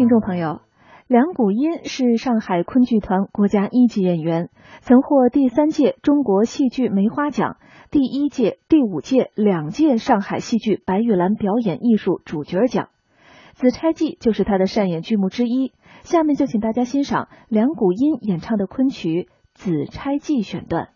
听众朋友，梁谷音是上海昆剧团国家一级演员，曾获第三届中国戏剧梅花奖、第一届、第五届两届上海戏剧白玉兰表演艺术主角奖，《紫钗记》就是他的擅演剧目之一。下面就请大家欣赏梁谷音演唱的昆曲《紫钗记》选段。